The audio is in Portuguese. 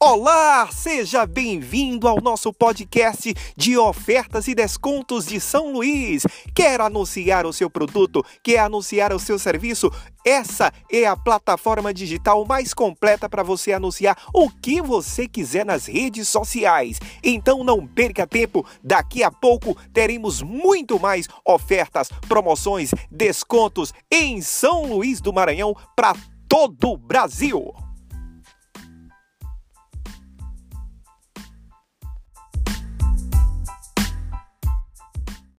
Olá, seja bem-vindo ao nosso podcast de ofertas e descontos de São Luís. Quer anunciar o seu produto? Quer anunciar o seu serviço? Essa é a plataforma digital mais completa para você anunciar o que você quiser nas redes sociais. Então não perca tempo, daqui a pouco teremos muito mais ofertas, promoções, descontos em São Luís do Maranhão para todo o Brasil.